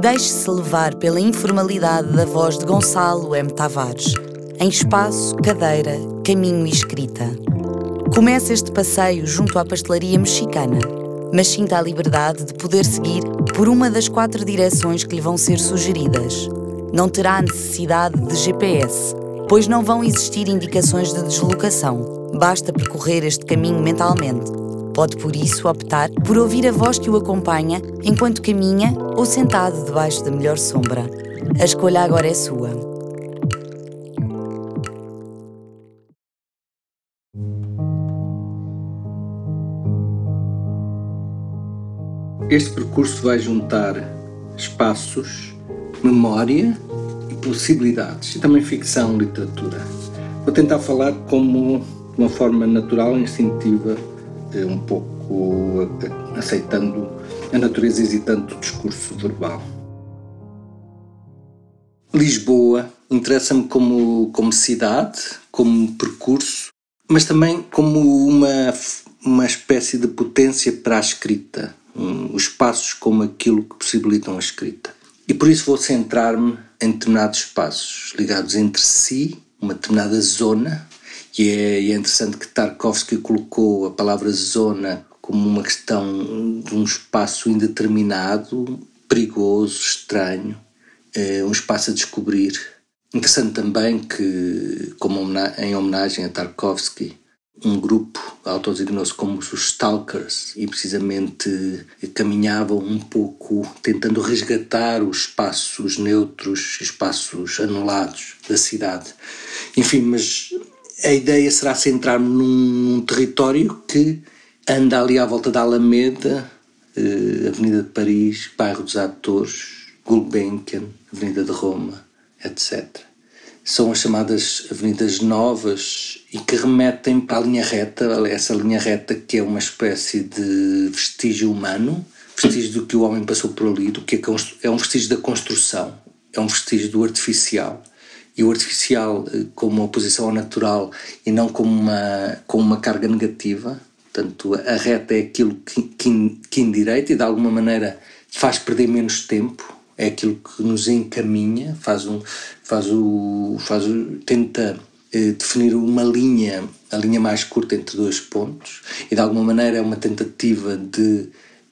Deixe-se levar pela informalidade da voz de Gonçalo M. Tavares, em espaço, cadeira, caminho e escrita. Comece este passeio junto à pastelaria mexicana, mas sinta a liberdade de poder seguir por uma das quatro direções que lhe vão ser sugeridas. Não terá necessidade de GPS, pois não vão existir indicações de deslocação. Basta percorrer este caminho mentalmente. Pode, por isso, optar por ouvir a voz que o acompanha enquanto caminha ou sentado debaixo da melhor sombra. A escolha agora é sua. Este percurso vai juntar espaços, memória e possibilidades, e também ficção, literatura. Vou tentar falar como de uma forma natural e instintiva, um pouco aceitando a natureza hesitante do discurso verbal. Lisboa interessa-me como, como cidade, como percurso, mas também como uma, uma espécie de potência para a escrita, um, os espaços como aquilo que possibilitam a escrita. E por isso vou centrar-me em determinados espaços ligados entre si, uma determinada zona, e é, e é interessante que Tarkovsky colocou a palavra zona como uma questão de um espaço indeterminado, perigoso, estranho, é um espaço a descobrir. Interessante também que, como em homenagem a Tarkovsky, um grupo autodesignou-se como os Stalkers e precisamente caminhavam um pouco tentando resgatar os espaços neutros, espaços anulados da cidade. Enfim, mas a ideia será centrar-me num, território que anda ali à volta da Alameda, eh, Avenida de Paris, Bairro dos Atores, Gulbenkian, Avenida de Roma, etc. São as chamadas avenidas novas e que remetem para a linha reta, essa linha reta que é uma espécie de vestígio humano, vestígio do que o homem passou por ali, do que é, é um vestígio da construção, é um vestígio do artificial e o artificial eh, como oposição ao natural e não como uma, como uma carga negativa. Portanto, a reta é aquilo que, que, que e de alguma maneira faz perder menos tempo, é aquilo que nos encaminha, faz um, faz o, faz o, tenta eh, definir uma linha, a linha mais curta entre dois pontos e de alguma maneira é uma tentativa de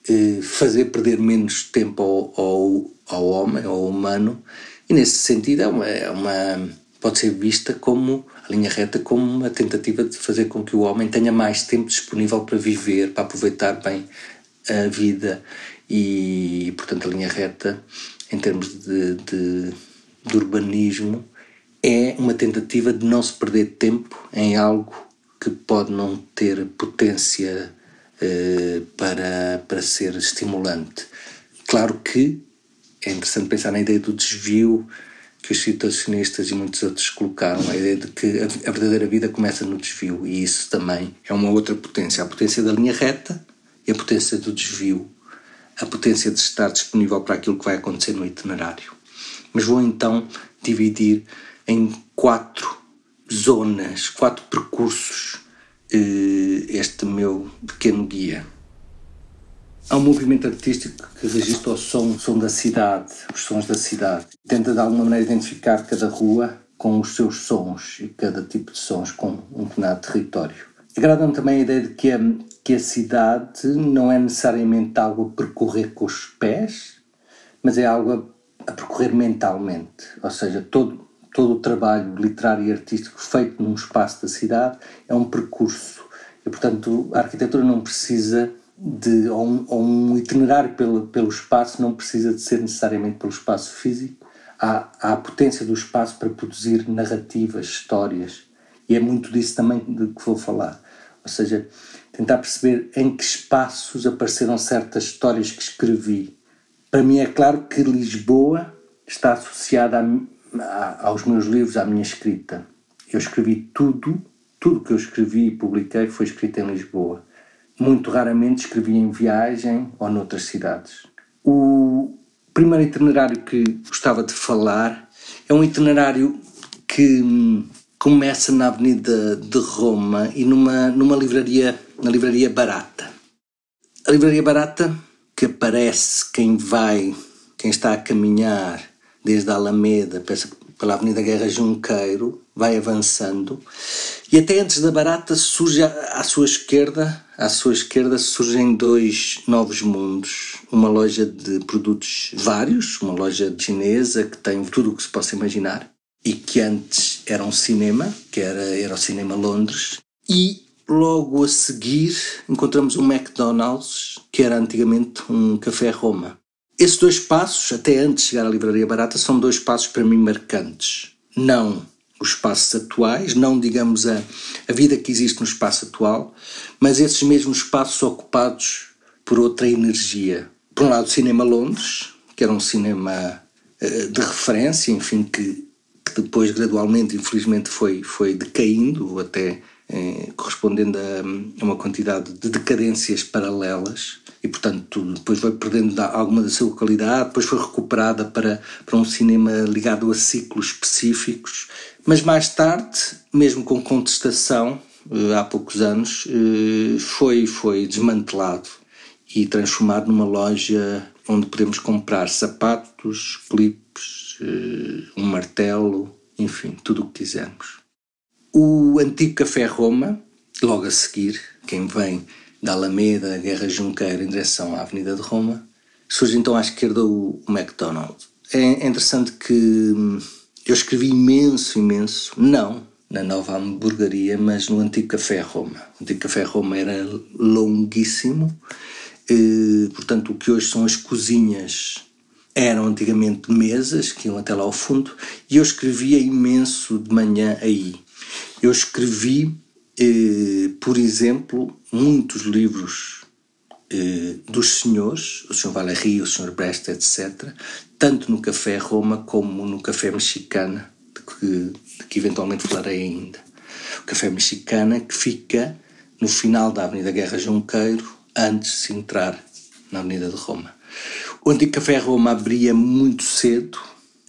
eh, fazer perder menos tempo ao, ao, ao homem, ao humano e nesse sentido é uma, é uma, pode ser vista como a linha reta como uma tentativa de fazer com que o homem tenha mais tempo disponível para viver, para aproveitar bem a vida e, portanto, a linha reta, em termos de, de, de urbanismo, é uma tentativa de não se perder tempo em algo que pode não ter potência eh, para, para ser estimulante. Claro que é interessante pensar na ideia do desvio que os situacionistas e muitos outros colocaram, a ideia de que a verdadeira vida começa no desvio, e isso também é uma outra potência, a potência da linha reta e a potência do desvio, a potência de estar disponível para aquilo que vai acontecer no itinerário. Mas vou então dividir em quatro zonas, quatro percursos eh, este meu pequeno guia. Há um movimento artístico que registra o som, o som da cidade, os sons da cidade. Tenta de alguma maneira identificar cada rua com os seus sons e cada tipo de sons com um determinado território. Agrada-me também a ideia de que a, que a cidade não é necessariamente algo a percorrer com os pés, mas é algo a, a percorrer mentalmente. Ou seja, todo, todo o trabalho literário e artístico feito num espaço da cidade é um percurso. E, portanto, a arquitetura não precisa de, ou, um, ou um itinerário pelo, pelo espaço não precisa de ser necessariamente pelo espaço físico. Há, há a potência do espaço para produzir narrativas, histórias. E é muito disso também de que vou falar. Ou seja, tentar perceber em que espaços apareceram certas histórias que escrevi. Para mim é claro que Lisboa está associada a, a, aos meus livros, à minha escrita. Eu escrevi tudo, tudo que eu escrevi e publiquei foi escrito em Lisboa muito raramente escrevia em viagem ou noutras cidades. O primeiro itinerário que gostava de falar é um itinerário que hum, começa na Avenida de Roma e numa, numa livraria, na livraria Barata. A livraria Barata, que aparece quem vai quem está a caminhar desde a Alameda pela Avenida Guerra Junqueiro vai avançando e até antes da Barata surge à sua esquerda, à sua esquerda surgem dois novos mundos, uma loja de produtos vários, uma loja chinesa que tem tudo o que se possa imaginar e que antes era um cinema, que era, era o Cinema Londres, e logo a seguir encontramos um McDonald's, que era antigamente um Café Roma. Esses dois passos, até antes de chegar à Livraria Barata, são dois passos para mim marcantes. Não os espaços atuais, não digamos a, a vida que existe no espaço atual, mas esses mesmos espaços ocupados por outra energia. Por um lado, o Cinema Londres, que era um cinema uh, de referência, enfim, que, que, depois gradualmente, infelizmente, foi, foi decaindo, até eh, correspondendo a, a uma quantidade de decadências paralelas e portanto depois foi perdendo alguma da sua qualidade, depois foi recuperada para, para um cinema ligado a ciclos específicos, mas mais tarde, mesmo com contestação, eh, há poucos anos, eh, foi, foi desmantelado e transformado numa loja onde podemos comprar sapatos, clipes, eh, um martelo, enfim, tudo o que quisermos. O antigo Café Roma, logo a seguir, quem vem da Alameda, Guerra Junqueira, em direção à Avenida de Roma, surge então à esquerda o, o McDonald's. É, interessante que hum, eu escrevi imenso, imenso, não na nova hamburgueria, mas no antigo Café Roma. O antigo Café Roma era longuíssimo, e, portanto, o que hoje são as cozinhas eram antigamente mesas que iam até lá ao fundo, e eu escrevia imenso de manhã aí. Eu escrevi eh, por exemplo, muitos livros eh, dos senhores, o Sr. Valéry, o Sr. Brest, etc., tanto no Café Roma como no Café Mexicana, de que, de que eventualmente falarei ainda. O Café Mexicana que fica no final da Avenida Guerra Junqueiro, antes de se entrar na Avenida de Roma. O antigo Café Roma abria muito cedo.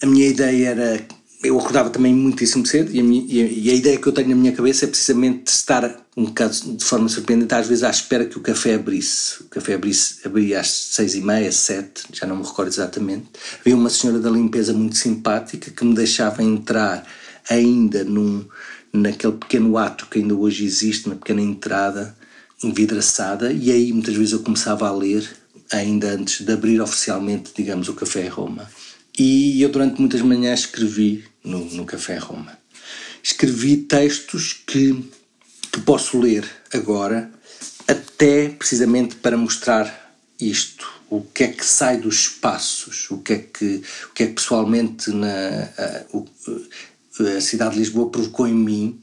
A minha ideia era eu acordava também muitíssimo cedo e a, minha, e a, ideia que eu tenho na minha cabeça é precisamente estar um bocado de forma surpreendente, às vezes à espera que o café abrisse. O café abrisse, abria às seis e meia, sete, já não me recordo exatamente. Havia uma senhora da limpeza muito simpática que me deixava entrar ainda num, naquele pequeno ato que ainda hoje existe, na pequena entrada envidraçada, e aí muitas vezes eu começava a ler, ainda antes de abrir oficialmente, digamos, o Café Roma. E eu durante muitas manhãs escrevi no, no Café Roma. Escrevi textos que, que posso ler agora, até precisamente para mostrar isto. O que é que sai dos espaços, o que é que, o que, é que pessoalmente na, a, a cidade de Lisboa provocou em mim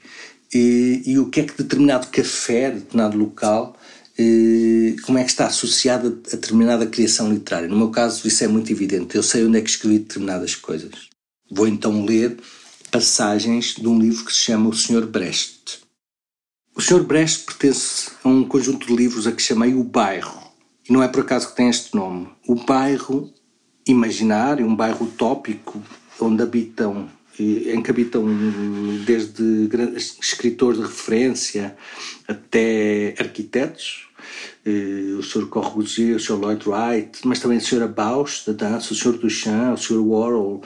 e, e, o que é que determinado café, determinado local, como é que está associado a determinada criação literária. No meu caso, isso é muito evidente. Eu sei onde é que escrevi determinadas coisas. Vou então ler passagens de um livro que se chama O Senhor Brecht. O Senhor Brecht pertence a um conjunto de livros a que chamei O Bairro. E não é por acaso que tem este nome. O bairro imaginário, um bairro utópico, onde habitam, em que habitam desde escritores de referência até arquitetos, eh, o Sr. Corbusier, o Sr. Lloyd Wright, mas também a Sra. Bausch, da dança, o Sr. Duchamp, o Sr. Warhol,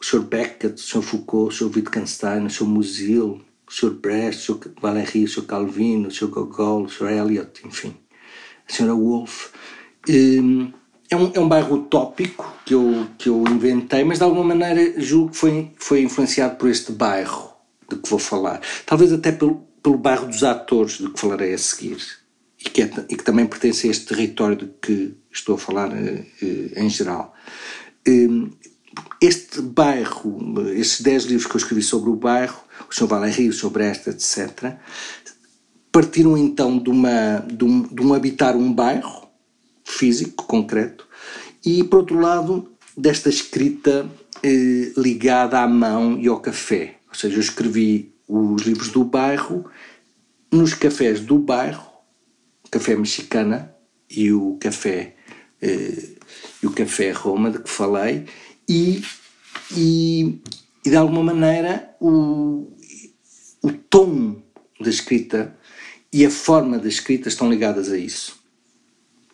o Sr. Beckett, o Sr. Foucault, o Sr. Wittgenstein, o Sr. Musil, o Sr. Brecht, o Sr. Valéry, o Sr. Calvino, o Sr. Gogol, o Sr. Eliot, enfim, a Sra. Wolff. Hum, é um, é um bairro utópico que eu, que eu inventei, mas de alguma maneira julgo que foi, foi influenciado por este bairro de que vou falar. Talvez até pelo, pelo bairro dos atores, de que falarei a seguir. E que, é, e que também pertence a este território de que estou a falar uh, uh, em geral. Um, este bairro, estes 10 livros que eu escrevi sobre o bairro, o Sr. Valéry, o Sr. Bresta, etc., partiram então de, uma, de, um, de um habitar um bairro físico, concreto, e por outro lado, desta escrita eh, ligada à mão e ao café. Ou seja, eu escrevi os livros do bairro nos cafés do bairro, café mexicana e o café eh, e o café Roma de que falei e, e, e de alguma maneira o, o tom da escrita e a forma da escrita estão ligadas a isso.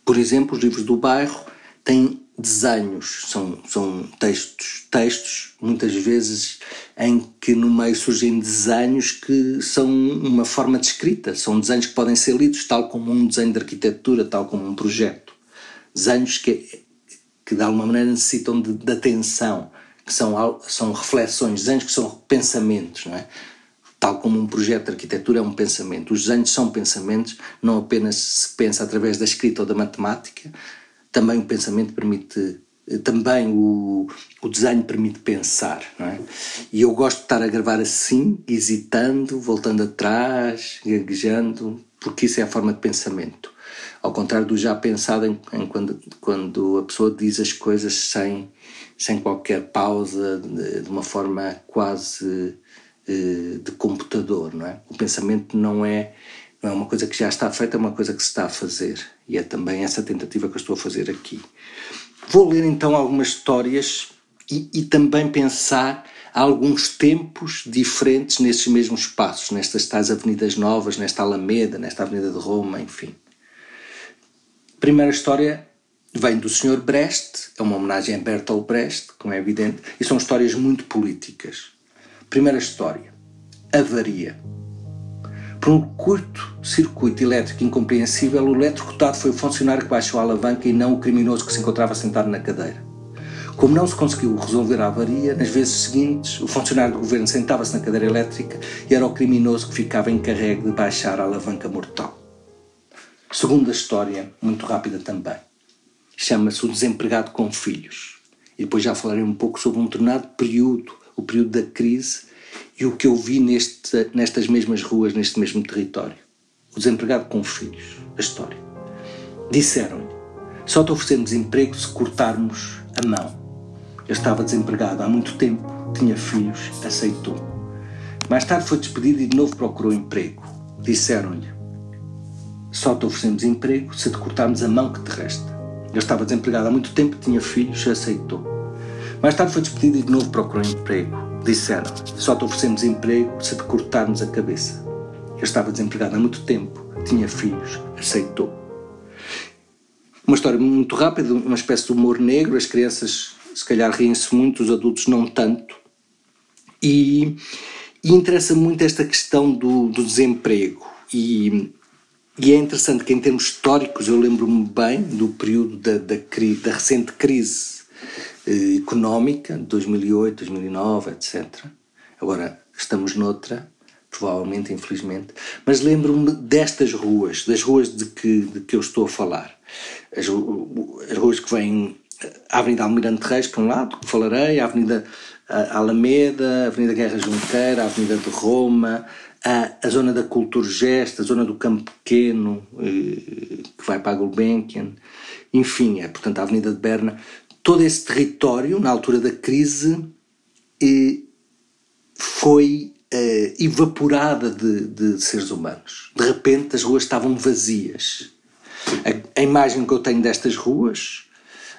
Por exemplo, os livros do bairro têm desenhos, são, são textos, textos, muitas vezes em que no meio surgem desenhos que são uma forma de escrita, são desenhos que podem ser lidos tal como um desenho de arquitetura, tal como um projeto. Desenhos que, que de alguma maneira necessitam de, de atenção, que são, são reflexões, desenhos que são pensamentos, não é? Tal como um projeto de arquitetura é um pensamento. Os desenhos são pensamentos, não apenas se pensa através da escrita ou da matemática, também o pensamento permite também o, o desenho permite pensar, não é? E eu gosto de estar a gravar assim, hesitando, voltando atrás, gaguejando, porque isso é a forma de pensamento. Ao contrário do já pensado, em, em quando, quando a pessoa diz as coisas sem, sem qualquer pausa, de, de uma forma quase eh, de computador, não é? O pensamento não é não é uma coisa que já está feita, é uma coisa que se está a fazer. E é também essa tentativa que eu estou a fazer aqui. Vou ler então algumas histórias e, e também pensar alguns tempos diferentes nesses mesmos espaços, nestas tais avenidas novas, nesta Alameda, nesta Avenida de Roma, enfim. Primeira história vem do Sr. Brecht, é uma homenagem a Bertolt Brecht, como é evidente, e são histórias muito políticas. Primeira história: Avaria. Por um curto circuito elétrico incompreensível, o eletrocutado foi o funcionário que baixou a alavanca e não o criminoso que se encontrava sentado na cadeira. Como não se conseguiu resolver a avaria, nas vezes seguintes, o funcionário do governo sentava-se na cadeira elétrica e era o criminoso que ficava encarregue de baixar a alavanca mortal. Segunda história, muito rápida também. Chama-se O Desempregado com Filhos. E depois já falarei um pouco sobre um determinado período, o período da crise, e o que eu vi neste, nestas mesmas ruas, neste mesmo território. O desempregado com filhos, a história. Disseram-lhe: só te oferecemos emprego se cortarmos a mão. Eu estava desempregado há muito tempo, tinha filhos, aceitou. Mais tarde foi despedido e de novo procurou emprego. Disseram-lhe: só te oferecemos emprego se te cortarmos a mão que te resta. Eu estava desempregado há muito tempo, tinha filhos, aceitou. Mais tarde foi despedido e de novo procurou emprego. Disseram: Só te oferecemos emprego se te cortarmos a cabeça. Eu estava desempregado há muito tempo, tinha filhos, aceitou. Uma história muito rápida, uma espécie de humor negro. As crianças, se calhar, riem-se muito, os adultos, não tanto. E, e interessa muito esta questão do, do desemprego. E, e, é interessante que, em termos históricos, eu lembro-me bem do período da, da, da recente crise económica, 2008, 2009, etc. Agora estamos noutra, provavelmente, infelizmente, mas lembro-me destas ruas, das ruas de que, de que eu estou a falar. As, as ruas que vêm, a Avenida Almirante Reis, por um lado, que falarei, a Avenida Alameda, a Avenida Guerra Junqueira, a Avenida de Roma, a, a zona da Cultura Gesta, a zona do Campo Pequeno, eh, que vai para a Gulbenkian, enfim, é portanto a Avenida de Berna, todo esse território, na altura da crise, foi eh, evaporada de, de, seres humanos. De repente as ruas estavam vazias. A, a, imagem que eu tenho destas ruas,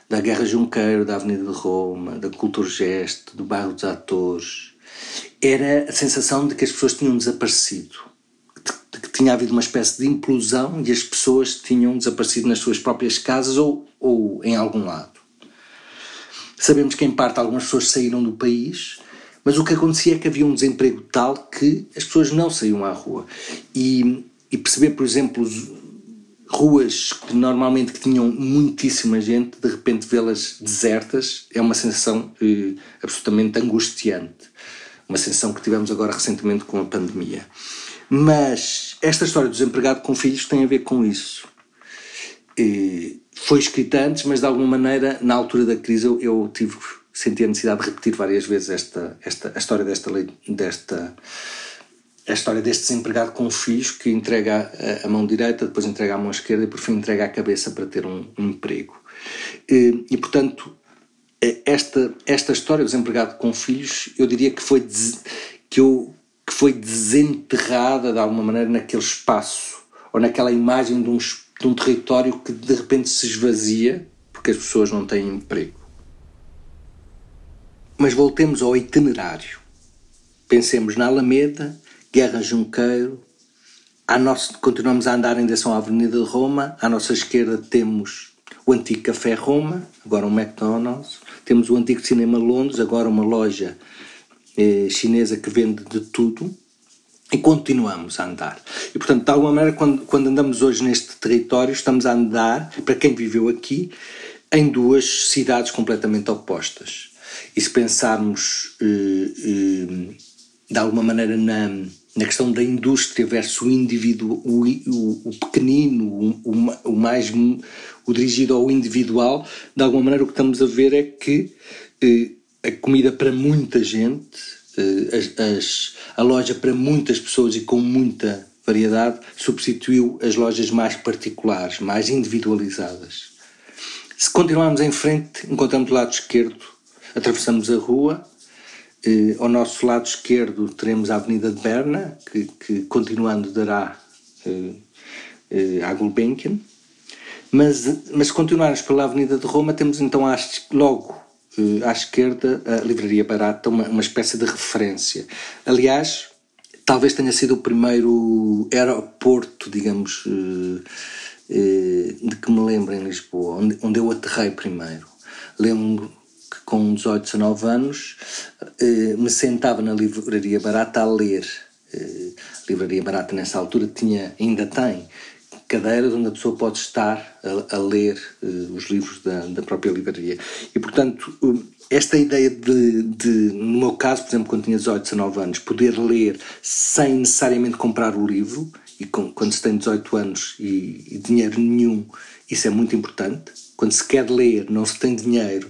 da Guerra Junqueiro, da Avenida de Roma, da Cultura Gesto, do bairro dos Atores, era a sensação de que as pessoas tinham desaparecido. De, que tinha havido uma espécie de implosão e as pessoas tinham desaparecido nas suas próprias casas ou, ou em algum lado. Sabemos que, em parte, algumas pessoas saíram do país, mas o que acontecia é que havia um desemprego tal que as pessoas não saíam à rua. E, e perceber, por exemplo, ruas que normalmente tinham muitíssima gente, de repente vê-las desertas, é uma sensação eh, absolutamente angustiante. Uma sensação que tivemos agora recentemente com a pandemia. Mas esta história do desempregado com filhos tem a ver com isso. Eh, foi escrita antes, mas de alguma maneira, na altura da crise, eu, eu tive, senti a necessidade de repetir várias vezes esta, esta, a história desta lei, desta, a história deste desempregado com filhos que entrega a, a, mão direita, depois entrega a mão esquerda e por fim entrega a cabeça para ter um, um emprego. E, e, portanto, esta, esta história do desempregado com filhos, eu diria que foi, des, que, eu, que foi desenterrada de alguma maneira naquele espaço ou naquela imagem de um espaço de um território que de repente se esvazia porque as pessoas não têm emprego. Mas voltemos ao itinerário. Pensemos na Alameda, Guerra Junqueiro, nosso, continuamos a andar em direção à Avenida de Roma, à nossa esquerda temos o antigo Café Roma, agora um McDonald's, temos o antigo Cinema Londres, agora uma loja eh, chinesa que vende de tudo e continuamos a andar. E portanto, de alguma maneira, quando, quando andamos hoje neste território, estamos a andar, para quem viveu aqui, em duas cidades completamente opostas. E se pensarmos eh, eh, de alguma maneira na, na questão da indústria versus o indivíduo, o, o, o pequenino, o, o, mais o dirigido ao individual, de alguma maneira o que estamos a ver é que eh, a comida para muita gente, as, as, a loja para muitas pessoas e com muita variedade substituiu as lojas mais particulares, mais individualizadas. Se continuarmos em frente, encontramos o lado esquerdo, atravessamos a rua, eh, ao nosso lado esquerdo teremos a Avenida de Berna, que, que continuando dará eh, eh, Gulbenkian, mas, mas se continuarmos pela Avenida de Roma, temos então logo à esquerda a Livraria Barata, uma, uma espécie de referência. Aliás, talvez tenha sido o primeiro aeroporto, digamos, de que me lembro em Lisboa, onde, onde eu aterrei primeiro. Lembro que com 18, 19 anos me sentava na livraria barata a ler. Livraria barata nessa altura tinha, ainda tem, cadeiras onde a pessoa pode estar a, a ler uh, os livros da, da, própria livraria. E, portanto, uh, esta ideia de, de, no meu caso, por exemplo, quando tinha 18, 19 anos, poder ler sem necessariamente comprar o livro, e com, quando se tem 18 anos e, e dinheiro nenhum, isso é muito importante. Quando se quer ler, não se tem dinheiro,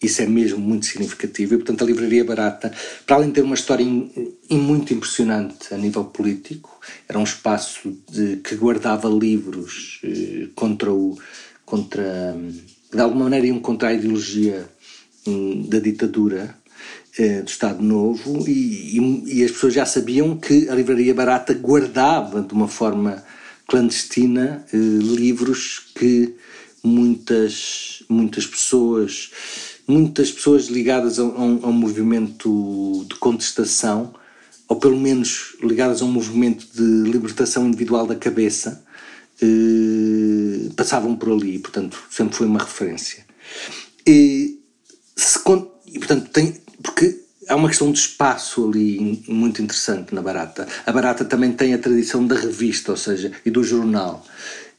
isso é mesmo muito significativo. E, portanto, a Livraria Barata, para além de ter uma história in, in, muito impressionante a nível político, era um espaço de, que guardava livros eh, contra o. contra. de alguma maneira iam contra a ideologia hum, da ditadura. Eh, do Estado Novo e, e, e as pessoas já sabiam que a Livraria Barata guardava de uma forma clandestina eh, livros que muitas, muitas pessoas muitas pessoas ligadas a, um, a um movimento de contestação, ou pelo menos ligadas a um movimento de libertação individual da cabeça, eh, passavam por ali, portanto, sempre foi uma referência. E, se, e, portanto, tem, porque há uma questão de espaço ali muito interessante na Barata. A Barata também tem a tradição da revista, ou seja, e do jornal.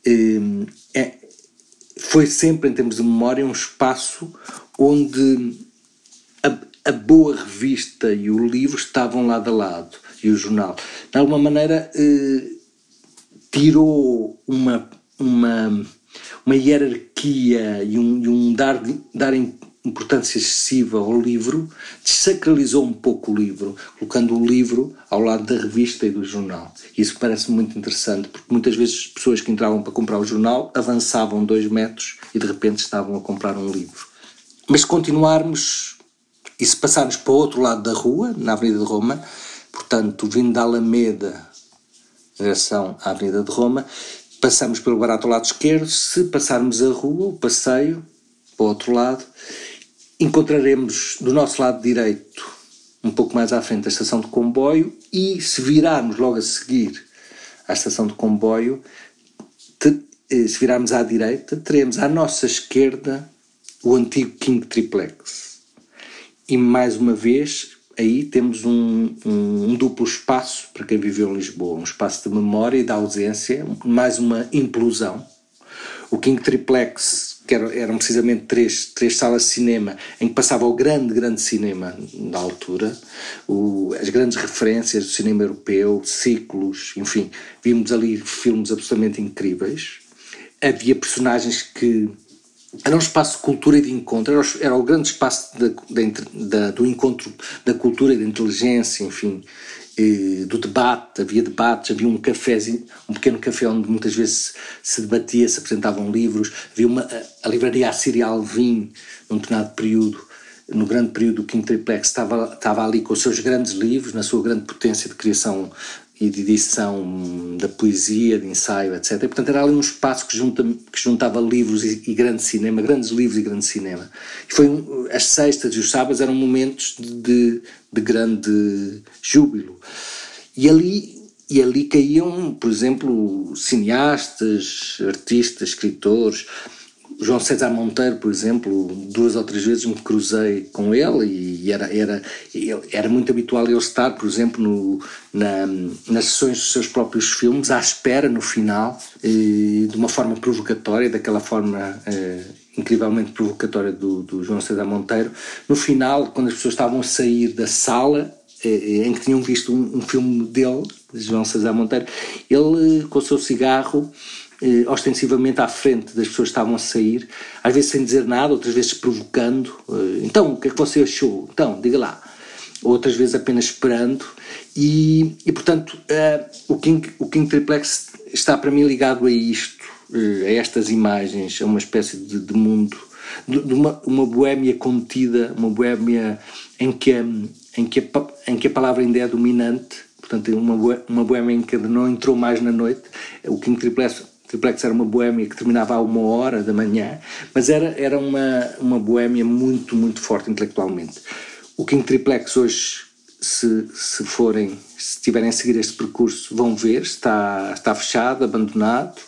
Eh, é, foi sempre, em termos de memória, um espaço onde a, boa revista e o livro estavam lado a lado, e o jornal. De alguma maneira, eh, tirou uma, uma, uma hierarquia e um, e um dar, dar importância excessiva ao livro, desacralizou um pouco o livro, colocando o livro ao lado da revista e do jornal. Isso parece muito interessante, porque muitas vezes pessoas que entravam para comprar o jornal avançavam dois metros e de repente estavam a comprar um livro. Mas se continuarmos e se passarmos para o outro lado da rua, na Avenida de Roma, portanto, vindo da Alameda direção à Avenida de Roma, passamos pelo barato ao lado esquerdo, se passarmos a rua, o passeio, para o outro lado, encontraremos do nosso lado direito, um pouco mais à frente, a estação de comboio e se virarmos logo a seguir à estação de comboio, eh, se virarmos à direita, teremos à nossa esquerda o antigo King Triplex. E mais uma vez, aí temos um, um, um, duplo espaço para quem viveu em Lisboa, um espaço de memória e de ausência, mais uma implosão. O King Triplex, que era, eram precisamente três, três salas de cinema, em que passava o grande, grande cinema da altura, o, as grandes referências do cinema europeu, ciclos, enfim, vimos ali filmes absolutamente incríveis. Havia personagens que era um espaço de cultura e de encontro, era, o, era o grande espaço de, de, do encontro da cultura e da inteligência, enfim, do debate, havia debates, havia um café, um pequeno café onde muitas vezes se debatia, se apresentavam livros, havia uma, a, livraria Assíria Alvim, num determinado período, no grande período do King Triplex, estava, estava ali com os seus grandes livros, na sua grande potência de criação e de edição da poesia, de ensaio, etc. E, portanto, era ali um espaço que, junta, que juntava livros e, e, grande cinema, grandes livros e grande cinema. E foi um, as sextas e os sábados eram momentos de, de grande júbilo. E ali, e ali caíam, por exemplo, cineastas, artistas, escritores. João César Monteiro, por exemplo, duas ou três vezes me cruzei com ele e era, era, era muito habitual ele estar, por exemplo, no, na, nas sessões dos seus próprios filmes, à espera no final, de uma forma provocatória, daquela forma eh, incrivelmente provocatória do, do João César Monteiro. No final, quando as pessoas estavam a sair da sala, eh, em que tinham visto um, um filme dele, de João César Monteiro, ele com o seu cigarro eh, ostensivamente à frente das pessoas que estavam a sair, às vezes sem dizer nada, outras vezes provocando. Eh, então, o que é que você achou? Então, diga lá. Outras vezes apenas esperando. E, e portanto, uh, o, King, o King Triplex está para mim ligado a isto, uh, a estas imagens, a uma espécie de, de mundo, de, de, uma, uma boémia contida, uma boémia em que, em, que a, em que a palavra ainda é dominante portanto uma, uma boémia em que não entrou mais na noite. O King Triplex Triplex era uma boémia que terminava a uma hora da manhã, mas era, era uma, uma boémia muito, muito forte intelectualmente. O King Triplex hoje, se, se forem, se tiverem a seguir este percurso, vão ver, está, está fechado, abandonado,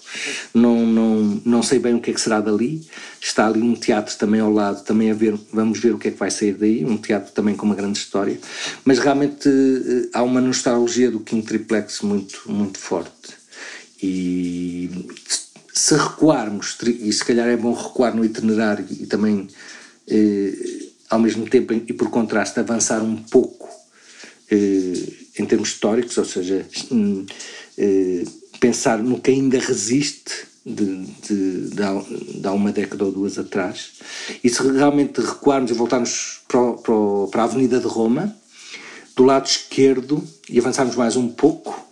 não, não, não sei bem o que é que será dali. Está ali um teatro também ao lado, também a ver, vamos ver o que é que vai sair daí, um teatro também com uma grande história. Mas realmente eh, há uma nostalgia do King Triplex muito, muito forte. E se recuarmos, e se calhar é bom recuar no itinerário e também, eh, ao mesmo tempo, e por contraste, avançar um pouco eh, em termos históricos, ou seja, eh, pensar no que ainda resiste de, de, de, há, de, há, uma década ou duas atrás. E se realmente recuarmos e voltarmos para, para, para a Avenida de Roma, do lado esquerdo, e avançarmos mais um pouco,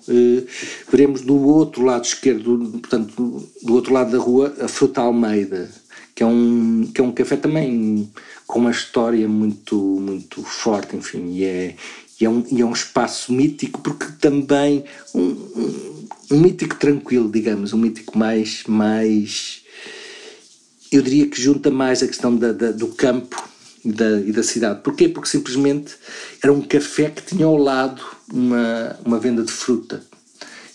veremos do outro lado esquerdo, portanto, do outro lado da rua, a Fruta Almeida, que é um, que é um café também com uma história muito, muito forte, enfim, e é, e é, um, e é um espaço mítico, porque também um, um, um mítico tranquilo, digamos, um mítico mais, mais eu diria que junta mais a questão da, da, do campo e da, e da cidade. Porquê? Porque simplesmente era um café que tinha ao lado uma, uma venda de fruta.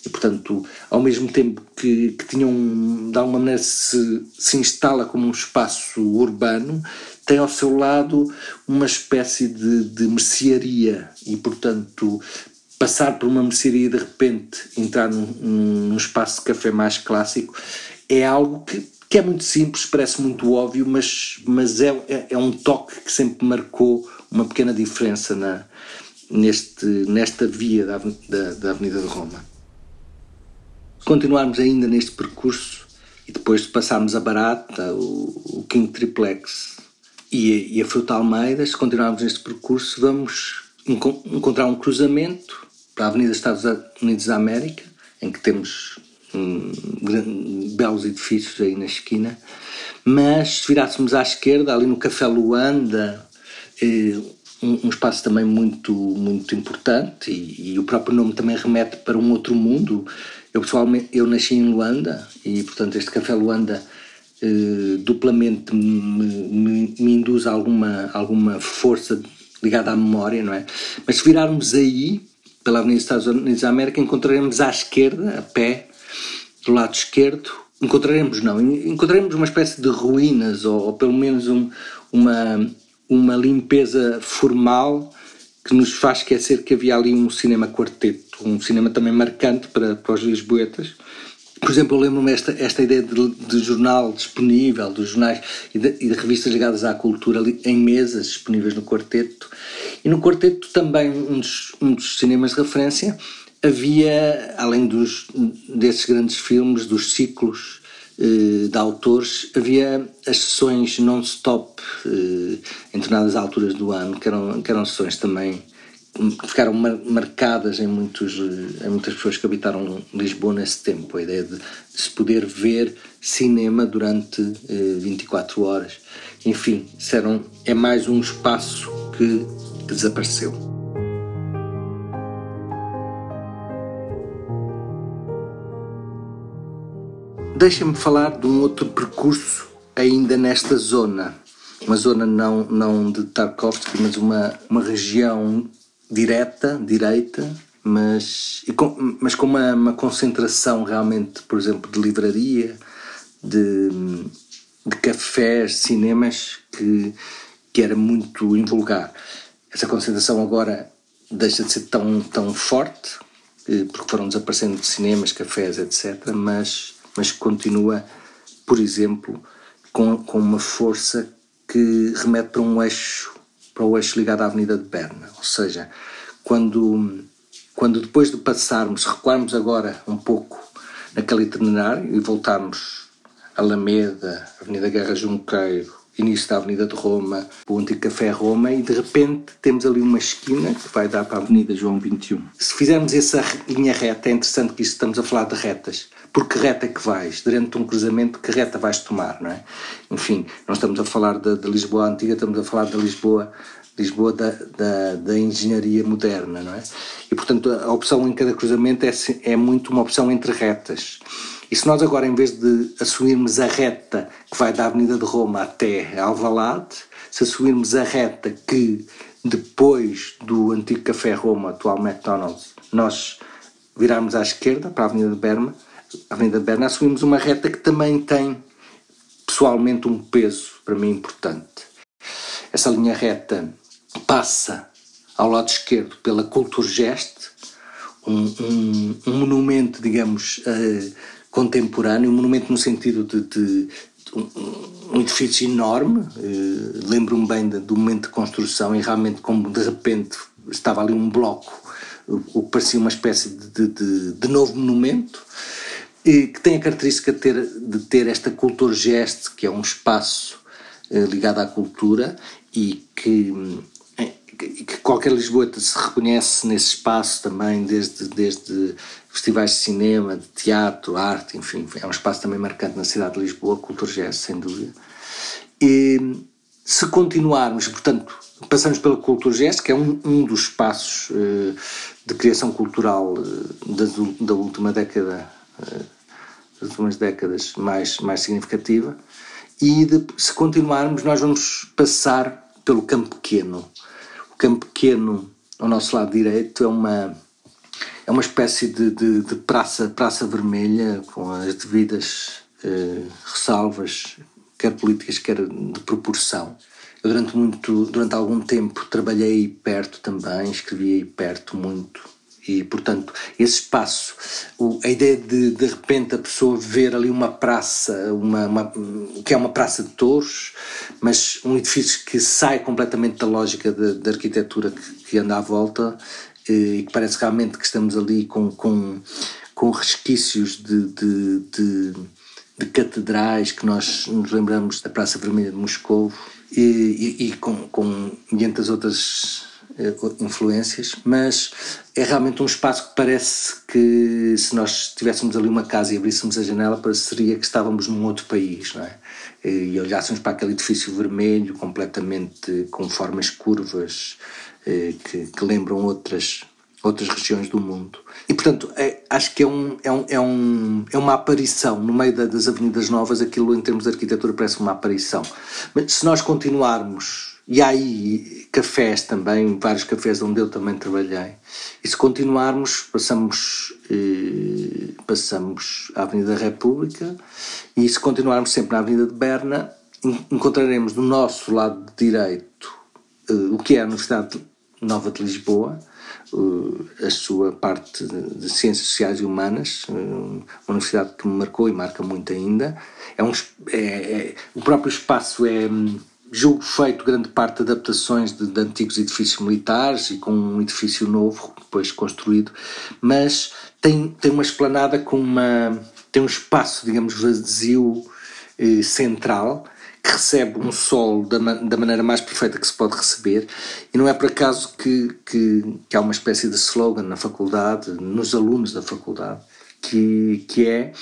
E, portanto, ao mesmo tempo que, que tinham, de alguma maneira, se, se instala como um espaço urbano, tem ao seu lado uma espécie de, de mercearia e, portanto, passar por uma mercearia e de repente entrar num, num espaço de café mais clássico é algo que, que é muito simples, parece muito óbvio, mas, mas é, é, é um toque que sempre marcou uma pequena diferença na, neste, nesta via da, da, da Avenida de Roma. Continuarmos ainda neste percurso e depois de passarmos a Barata, o, o King Triplex e a, e a Fruta Almeida, se continuarmos neste percurso, vamos enco encontrar um cruzamento para a Avenida Estados Unidos da América, em que temos belos edifícios aí na esquina, mas se virássemos à esquerda, ali no Café Luanda, eh, um, um, espaço também muito, muito importante e, e, o próprio nome também remete para um outro mundo. Eu pessoalmente eu nasci em Luanda e portanto este Café Luanda eh, duplamente me, me, me, induz alguma, alguma força ligada à memória, não é? Mas se virarmos aí, pela Avenida dos Estados Unidos da América, encontraremos à esquerda, a pé, do lado esquerdo, encontraremos não, encontraremos uma espécie de ruínas ou, ou pelo menos um, uma, uma limpeza formal que nos faz esquecer que havia ali um cinema quarteto, um cinema também marcante para, para os lisboetas. Por exemplo, eu lembro-me esta, esta ideia de, de, jornal disponível, dos jornais e de, e de, revistas ligadas à cultura em mesas disponíveis no quarteto. E no quarteto também um dos, um dos cinemas de referência havia, além dos, desses grandes filmes, dos ciclos de autores, havia as sessões non-stop eh, em determinadas alturas do ano, que eram, que eram sessões também que ficaram marcadas em, muitos, eh, em muitas pessoas que habitaram Lisboa nesse tempo, a ideia de, de se poder ver cinema durante 24 horas. Enfim, eram, é mais um espaço que desapareceu. Deixa-me falar de um outro percurso ainda nesta zona. Uma zona não, não de Tarkovsky, mas uma, uma região direta, direita, mas, com, mas com uma, uma concentração realmente, por exemplo, de livraria, de, de cafés, cinemas, que, que era muito invulgar. Essa concentração agora deixa de ser tão, tão forte, eh, porque foram desaparecendo de cinemas, cafés, etc., mas, mas continua, por exemplo, com, com uma força que remete para um eixo, para o eixo ligado à Avenida de Berna. Ou seja, quando, quando depois de passarmos, recuarmos agora um pouco naquele itinerário e voltarmos a Alameda, Avenida Guerra Junqueiro, início da Avenida de Roma, o antigo Café Roma, e de repente temos ali uma esquina que vai dar para a Avenida João 21. Se fizermos essa linha reta, é interessante que estamos a falar de retas. Por que reta é que vais? Durante um cruzamento, que reta vais tomar, não é? Enfim, nós estamos a falar de Lisboa antiga, estamos a falar de Lisboa Lisboa da, da, da, engenharia moderna, não é? E, portanto, a opção em cada cruzamento é, é muito uma opção entre retas. E se nós agora, em vez de assumirmos a reta que vai da Avenida de Roma até Alvalade, se assumirmos a reta que depois do antigo Café Roma, atual McDonald's, nós virarmos à esquerda para a Avenida de Berma, Avenida Berna, assumimos uma reta que também tem pessoalmente um peso para mim importante. Essa linha reta passa ao lado esquerdo pela Culturgest, um, um, um monumento, digamos, uh, contemporâneo, um monumento no sentido de, de, de um, um, edifício enorme, uh, lembro-me bem de, do momento de construção e realmente como de repente estava ali um bloco, o que parecia uma espécie de, de, novo monumento, que tem a característica de ter, de ter esta cultura geste, que é um espaço uh, ligado à cultura e que que qualquer Lisboeta se reconhece nesse espaço também, desde, desde festivais de cinema, de teatro, arte, enfim, é um espaço também marcante na cidade de Lisboa, Cultura Jazz, sem dúvida. E se continuarmos, portanto, passamos pela Cultura Jazz, que é um, um dos espaços uh, de criação cultural da, da, última década, das últimas décadas mais, mais significativa, e de, se continuarmos, nós vamos passar pelo Campo Pequeno. O Campo Pequeno, ao nosso lado direito, é uma é uma espécie de, de, de praça, praça vermelha, com as devidas eh, ressalvas, quer políticas, quer de proporção. Eu durante muito, durante algum tempo trabalhei perto também, escrevi perto muito e portanto esse espaço, a ideia de de repente a pessoa ver ali uma praça, uma, uma que é uma praça de touros, mas um edifício que sai completamente da lógica da arquitetura que, que anda à volta e que parece realmente que estamos ali com, com, com resquícios de, de, de, de catedrais que nós nos lembramos da Praça Vermelha de Moscou e, e, e com, com entre as outras eh, influências, mas é realmente um espaço que parece que se nós tivéssemos ali uma casa e abríssemos a janela pareceria que estávamos num outro país, não é? E olhássemos para aquele edifício vermelho, completamente com formas curvas, eh, que, que, lembram outras, outras regiões do mundo. E, portanto, é, acho que é, um, é, um, é, um, é uma aparição. No meio da, das Avenidas Novas, aquilo em termos de arquitetura parece uma aparição. Mas se nós continuarmos, e há aí cafés também, vários cafés onde eu também trabalhei, e se continuarmos, passamos, eh, passamos à Avenida da República, e se continuarmos sempre na Avenida de Berna, encontraremos do nosso lado direito eh, o que é a Universidade Nova de Lisboa, a sua parte de Ciências Sociais e Humanas, uma universidade que me marcou e marca muito ainda. É um, é, é, o próprio espaço é, julgo feito grande parte de adaptações de, de, antigos edifícios militares e com um edifício novo, depois construído, mas tem, tem uma esplanada com uma. tem um espaço, digamos, vazio eh, central que recebe um sol da, da maneira mais perfeita que se pode receber, e não é por acaso que, que, que há uma espécie de slogan na faculdade, nos alunos da faculdade, que, que é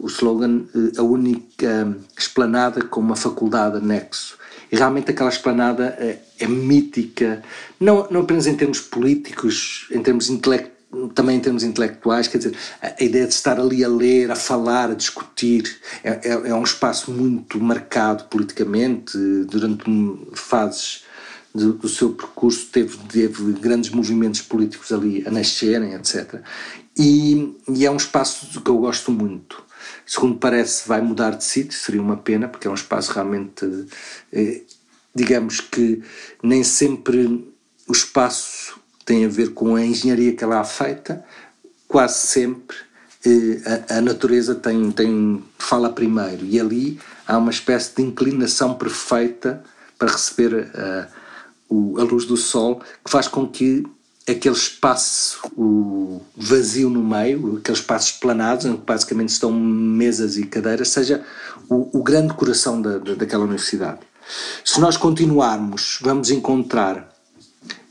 o slogan eh, a única esplanada com uma faculdade anexo. E realmente aquela esplanada é, é mítica, não, não apenas em termos políticos, em termos intelectuais também em termos intelectuais, quer dizer, a ideia de estar ali a ler, a falar, a discutir, é, é, é um espaço muito marcado politicamente, durante fases do, do, seu percurso teve, teve grandes movimentos políticos ali a nascerem, etc. E, e, é um espaço que eu gosto muito. segundo parece, vai mudar de sítio, seria uma pena, porque é um espaço realmente, eh, digamos que nem sempre o espaço tem a ver com a engenharia que ela é feita, quase sempre eh, a, a, natureza tem, tem, fala primeiro, e ali há uma espécie de inclinação perfeita para receber a, eh, a luz do sol, que faz com que aquele espaço o vazio no meio, aqueles espaços planados, onde basicamente estão mesas e cadeiras, seja o, o grande coração da, da, daquela universidade. Se nós continuarmos, vamos encontrar,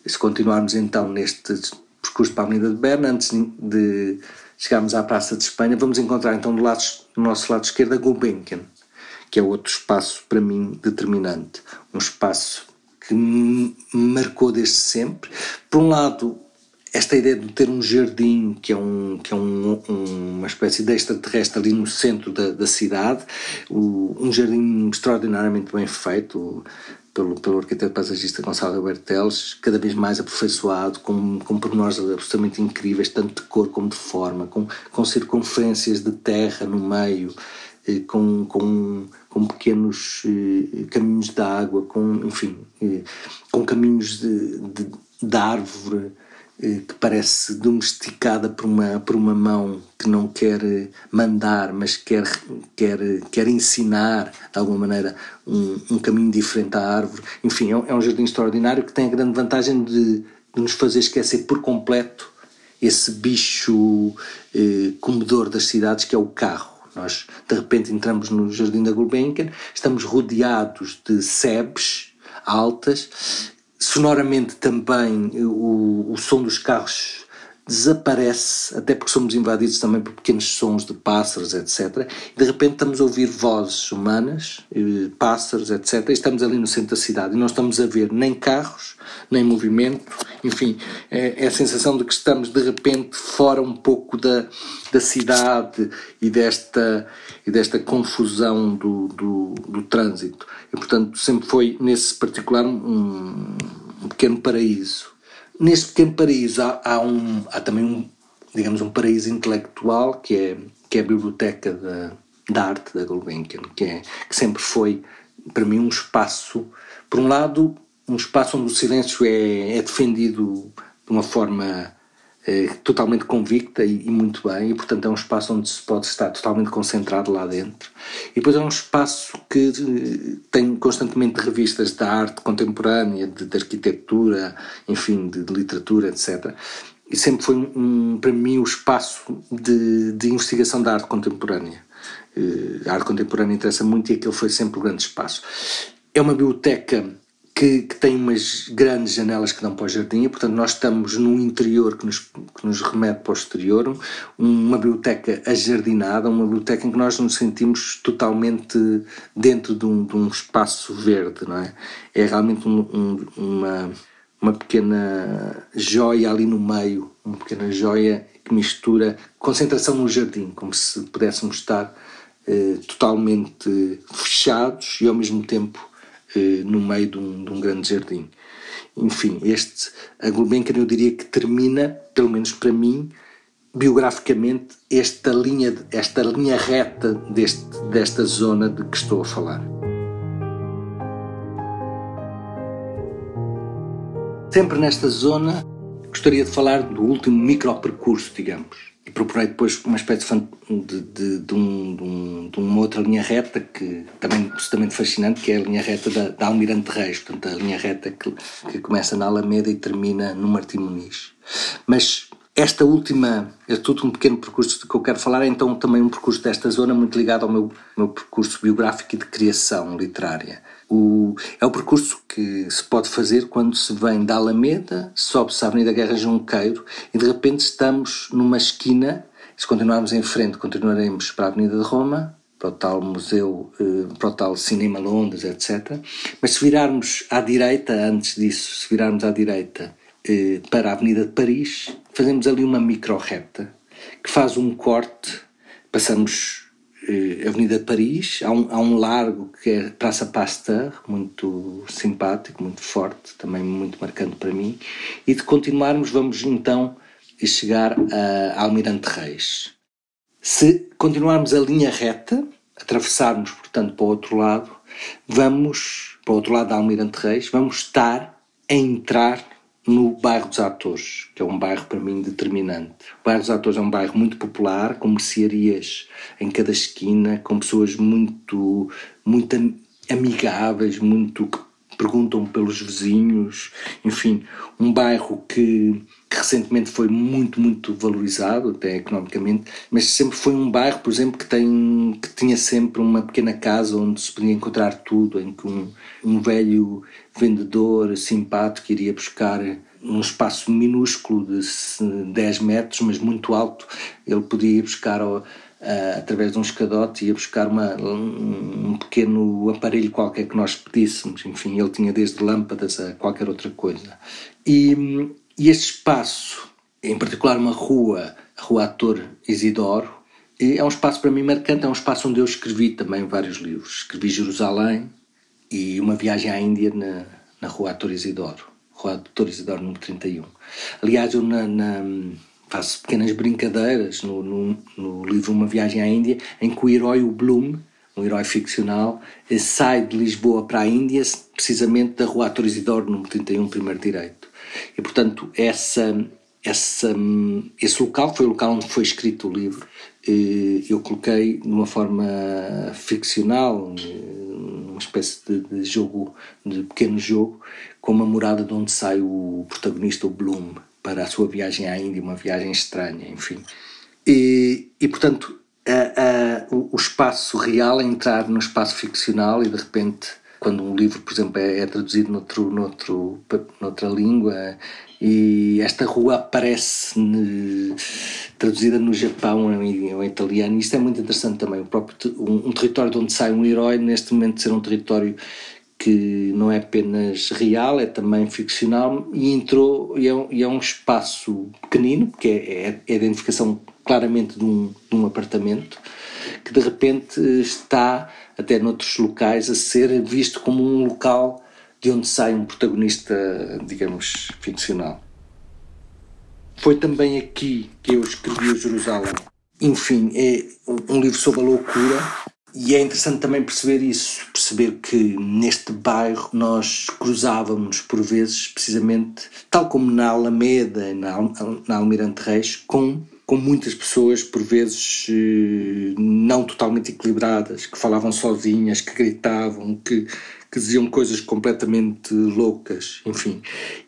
se continuarmos então neste percurso para a Avenida de Berna, antes de chegarmos à Praça de Espanha, vamos encontrar então do, lado, do nosso lado esquerdo a Gulbenkian, que é outro espaço para mim determinante. Um espaço que me marcou desde sempre. Por um lado, esta ideia de ter um jardim que é, um, que é um, uma espécie de extraterrestre ali no centro da, da cidade, o, um jardim extraordinariamente bem feito pelo, pelo arquiteto paisagista Gonçalo Alberto Teles, cada vez mais aperfeiçoado, com, com pormenores absolutamente incríveis, tanto de cor como de forma, com, com circunferências de terra no meio, com, com com pequenos eh, caminhos de água, com, enfim, eh, com caminhos de, de, de árvore eh, que parece domesticada por uma, por uma mão que não quer mandar, mas quer, quer, quer ensinar, de alguma maneira, um, um caminho diferente à árvore. Enfim, é um, é um jardim extraordinário que tem a grande vantagem de, de nos fazer esquecer por completo esse bicho eh, comedor das cidades que é o carro nós, de repente, entramos no Jardim da Gulbenkian, estamos rodeados de sebes altas, sonoramente também o, o som dos carros desaparece, até porque somos invadidos também por pequenos sons de pássaros, etc. De repente estamos a ouvir vozes humanas, pássaros, etc. E estamos ali no centro da cidade e não estamos a ver nem carros, nem movimento, enfim, é, é a sensação de que estamos de repente fora um pouco da, da cidade e desta, e desta confusão do, do, do trânsito. E portanto sempre foi, nesse particular, um, um pequeno paraíso Neste pequeno paraíso há, há, um, há também um, digamos, um paraíso intelectual que é, que é a biblioteca da, arte da Gulbenkian, que, é, que sempre foi, para mim, um espaço, por um lado, um espaço onde o silêncio é, é defendido de uma forma é, totalmente convicta e, e, muito bem, e portanto é um espaço onde se pode estar totalmente concentrado lá dentro. E depois é um espaço que eh, tem constantemente revistas da arte contemporânea, de, de arquitetura, enfim, de, de, literatura, etc. E sempre foi, um, para mim, o um espaço de, de investigação da arte contemporânea. Eh, a arte contemporânea interessa muito e aquele foi sempre o grande espaço. É uma biblioteca que, que, tem umas grandes janelas que dão para o jardim, e, portanto nós estamos num interior que nos, que nos remete para o exterior, uma biblioteca ajardinada, uma biblioteca em que nós nos sentimos totalmente dentro de um, de um espaço verde, não é? É realmente um, um, uma, uma pequena joia ali no meio, uma pequena joia que mistura concentração no jardim, como se pudéssemos estar eh, totalmente fechados e ao mesmo tempo no meio de um, de um, grande jardim. Enfim, este, a Gulbenkian eu diria que termina, pelo menos para mim, biograficamente, esta linha, esta linha reta deste, desta zona de que estou a falar. Sempre nesta zona, gostaria de falar do último micro-percurso, digamos e procurei depois uma espécie de, de, de, um, de, um, de, uma outra linha reta que também absolutamente fascinante, que é a linha reta da, da Almirante Reis, portanto a linha reta que, que começa na Alameda e termina no Martim Muniz. Mas esta última, este último pequeno percurso que eu quero falar é então também um percurso desta zona muito ligado ao meu, meu percurso biográfico e de criação literária. O, é o percurso que se pode fazer quando se vem da Alameda, sobe-se à Avenida Guerra Junqueiro e de repente estamos numa esquina. Se continuarmos em frente, continuaremos para a Avenida de Roma, para o tal museu, eh, para o tal Cinema Londres, etc. Mas se virarmos à direita, antes disso, se virarmos à direita eh, para a Avenida de Paris, fazemos ali uma micro-reta que faz um corte, passamos Avenida Paris, há um, há um largo que é Praça Pasteur, muito simpático, muito forte, também muito marcante para mim, e de continuarmos vamos então chegar a Almirante Reis. Se continuarmos a linha reta, atravessarmos, portanto, para o outro lado, vamos, para o outro lado da Almirante Reis, vamos estar a entrar no bairro dos Atores, que é um bairro para mim determinante. O bairro dos Atores é um bairro muito popular, com mercearias em cada esquina, com pessoas muito, muito amigáveis, muito que perguntam pelos vizinhos, enfim, um bairro que, recentemente foi muito, muito valorizado, até economicamente, mas sempre foi um bairro, por exemplo, que, tem, que tinha sempre uma pequena casa onde se podia encontrar tudo, em que um, um velho vendedor simpático iria buscar num espaço minúsculo de 10 metros, mas muito alto, ele podia ir buscar uh, através de um escadote, ia buscar uma, um, um, pequeno aparelho qualquer que nós pedíssemos. Enfim, ele tinha desde lâmpadas a qualquer outra coisa. E, e este espaço, em particular uma rua, a Rua Ator Isidoro, é um espaço para mim marcante, é um espaço onde eu escrevi também vários livros. Escrevi Jerusalém e uma viagem à Índia na, na Rua Ator Isidoro. Rua Ator Isidoro número 31. Aliás, eu na, na faço pequenas brincadeiras no, no, no, livro Uma Viagem à Índia, em que o herói, o Bloom, um herói ficcional, eh, sai de Lisboa para a Índia, precisamente da Rua Ator Isidoro, número 31, primeiro direito. E, portanto, essa, essa, esse local foi o local onde foi escrito o livro. Eh, eu coloquei de uma forma ficcional, uma espécie de, de jogo, de pequeno jogo, como a morada de onde sai o protagonista, o Bloom para a sua viagem à Índia, uma viagem estranha, enfim. E, e portanto, a, a, o, o, espaço real é entrar no espaço ficcional e de repente, quando um livro, por exemplo, é, é traduzido noutro, noutro, noutra língua e esta rua aparece ne, traduzida no Japão em, em italiano, isto é muito interessante também. O próprio, um, um território de onde sai um herói, neste momento, ser um território que não é apenas real, é também ficcional e entrou e é, um, e é um espaço pequenino, que é, é, é, a identificação claramente de um, de um apartamento, que de repente está, até noutros locais, a ser visto como um local de onde sai um protagonista, digamos, ficcional. Foi também aqui que eu escrevi o Jerusalém. Enfim, é um livro sobre a loucura, e é interessante também perceber isso, perceber que neste bairro nós cruzávamos por vezes, precisamente, tal como na Alameda, na, na Almirante Reis, com, com muitas pessoas, por vezes eh, não totalmente equilibradas, que falavam sozinhas, que gritavam, que, que diziam coisas completamente loucas, enfim.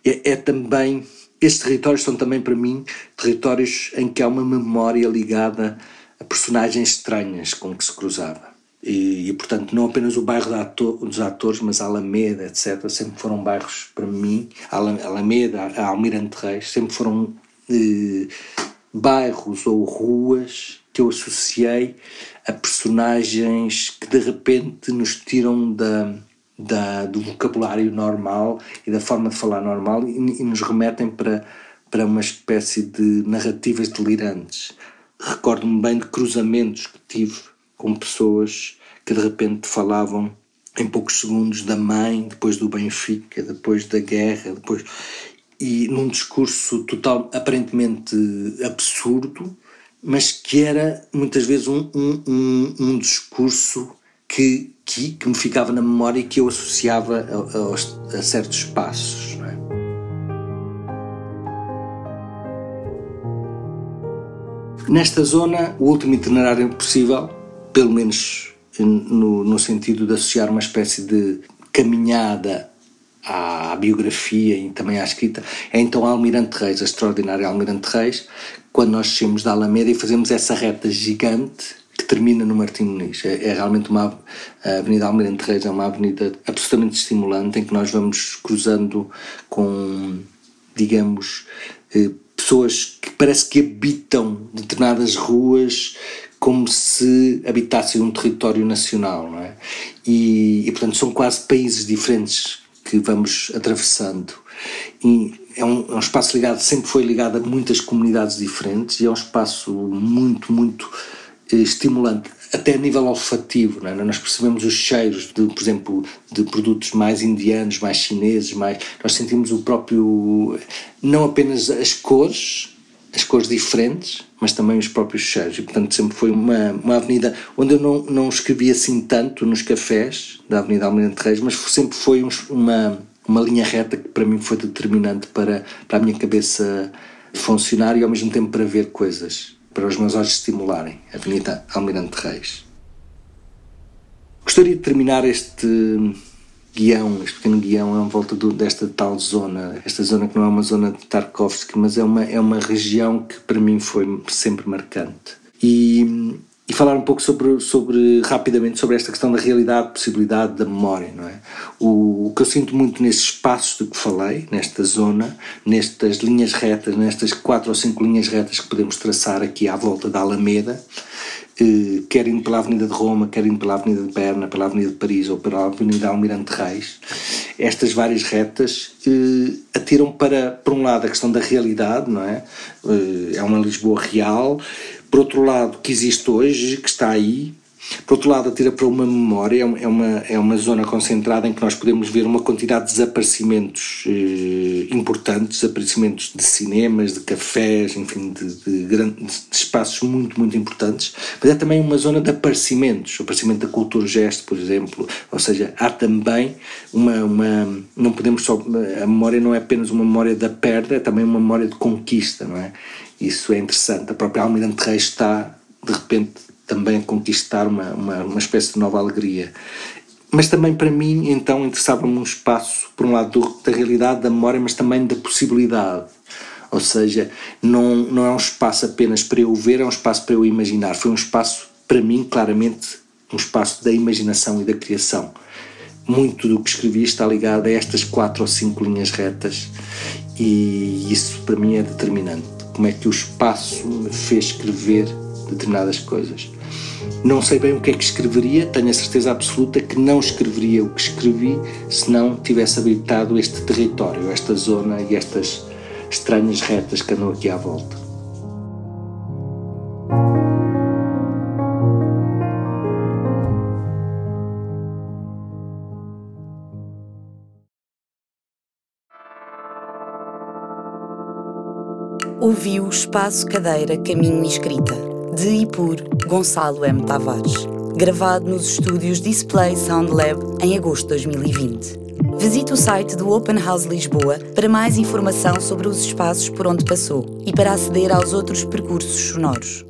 É, é também, estes territórios são também para mim territórios em que há uma memória ligada a personagens estranhas com que se cruzava. E, e, portanto, não apenas o bairro dos atores, mas a Alameda, etc., sempre foram bairros, para mim, a Alameda, a Almirante Reis, sempre foram eh, bairros ou ruas que eu associei a personagens que de repente nos tiram da, da, do vocabulário normal e da forma de falar normal e, e nos remetem para, para uma espécie de narrativas delirantes. Recordo-me bem de cruzamentos que tive com pessoas que de repente falavam em poucos segundos da mãe, depois do Benfica, depois da guerra, depois e num discurso total aparentemente absurdo, mas que era muitas vezes um, um, um, um discurso que, que, que, me ficava na memória e que eu associava a, a, a certos passos. É? Nesta zona, o último itinerário possível pelo menos no, no sentido de associar uma espécie de caminhada à biografia e também à escrita, é então a Almirante Reis, a extraordinária Almirante Reis, quando nós descemos da Alameda e fazemos essa reta gigante que termina no Martim Muniz. É, é, realmente uma. A Avenida Almirante Reis é uma avenida absolutamente estimulante em que nós vamos cruzando com, digamos, eh, pessoas que parece que habitam determinadas ruas como se habitassem um território nacional, não é? E, e, portanto são quase países diferentes que vamos atravessando. E é um, é um, espaço ligado, sempre foi ligado a muitas comunidades diferentes e é um espaço muito, muito eh, estimulante, até a nível olfativo, é? Nós percebemos os cheiros, de, por exemplo, de produtos mais indianos, mais chineses, mais... Nós sentimos o próprio... não apenas as cores, as cores diferentes, mas também os próprios cheiros. E, portanto, sempre foi uma, uma avenida onde eu não, não escrevi assim tanto nos cafés da Avenida Almirante Reis, mas sempre foi um, uma, uma linha reta que para mim foi determinante para, para a minha cabeça funcionar e ao mesmo tempo para ver coisas, para os meus olhos estimularem. Avenida Almirante Reis. Gostaria de terminar este guião, este pequeno guião é uma volta do, desta tal zona, esta zona que não é uma zona de Tarkovsky, mas é uma, é uma região que para mim foi sempre marcante. E, e falar um pouco sobre, sobre, rapidamente sobre esta questão da realidade, possibilidade da memória, não é? O, o que eu sinto muito nesses espaços de que falei, nesta zona, nestas linhas retas, nestas quatro ou cinco linhas retas que podemos traçar aqui à volta da Alameda, quer indo pela Avenida de Roma, quer indo pela Avenida de Berna, pela Avenida de Paris ou pela Avenida Almirante Reis, estas várias retas eh, atiram para, por um lado, a questão da realidade, não é? Eh, é uma Lisboa real, por outro lado, que existe hoje, que está aí, por outro lado, atira para uma memória, é uma, é uma zona concentrada em que nós podemos ver uma quantidade de desaparecimentos eh, importantes, desaparecimentos de cinemas, de cafés, enfim, de, de, grandes, de espaços muito, muito importantes, mas é também uma zona de aparecimentos, o aparecimento da cultura gesto, por exemplo, ou seja, há também uma, uma, não podemos só, a memória não é apenas uma memória da perda, é também uma memória de conquista, não é? Isso é interessante, a própria Almirante Reis está, de repente, também conquistar uma, uma, uma espécie de nova alegria. Mas também para mim, então, interessava-me um espaço, por um lado, do, da realidade, da memória, mas também da possibilidade. Ou seja, não, não é um espaço apenas para eu ver, é um espaço para eu imaginar. Foi um espaço, para mim, claramente, um espaço da imaginação e da criação. Muito do que escrevi está ligado a estas quatro ou cinco linhas retas e isso para mim é determinante. Como é que o espaço me fez escrever determinadas coisas. Não sei bem o que é que escreveria, tenho a certeza absoluta que não escreveria o que escrevi se não tivesse habitado este território, esta zona e estas estranhas retas que andam aqui à volta. Ouviu Espaço Cadeira Caminho e Escrita de e por Gonçalo M. Tavares, gravado nos estúdios Display Sound Lab em agosto de 2020. Visite o site do Open House Lisboa para mais informação sobre os espaços por onde passou e para aceder aos outros percursos sonoros.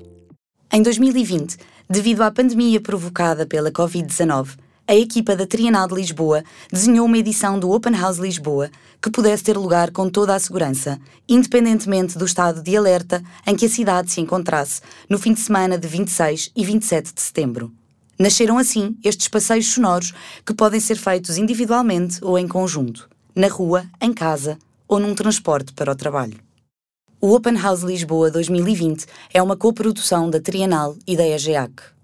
Em 2020, devido à pandemia provocada pela Covid-19, a equipa da Trienal de Lisboa desenhou uma edição do Open House Lisboa que pudesse ter lugar com toda a segurança, independentemente do estado de alerta em que a cidade se encontrasse no fim de semana de 26 e 27 de setembro. Nasceram assim estes passeios sonoros que podem ser feitos individualmente ou em conjunto, na rua, em casa ou num transporte para o trabalho. O Open House Lisboa 2020 é uma coprodução da Trienal e da EGEAC.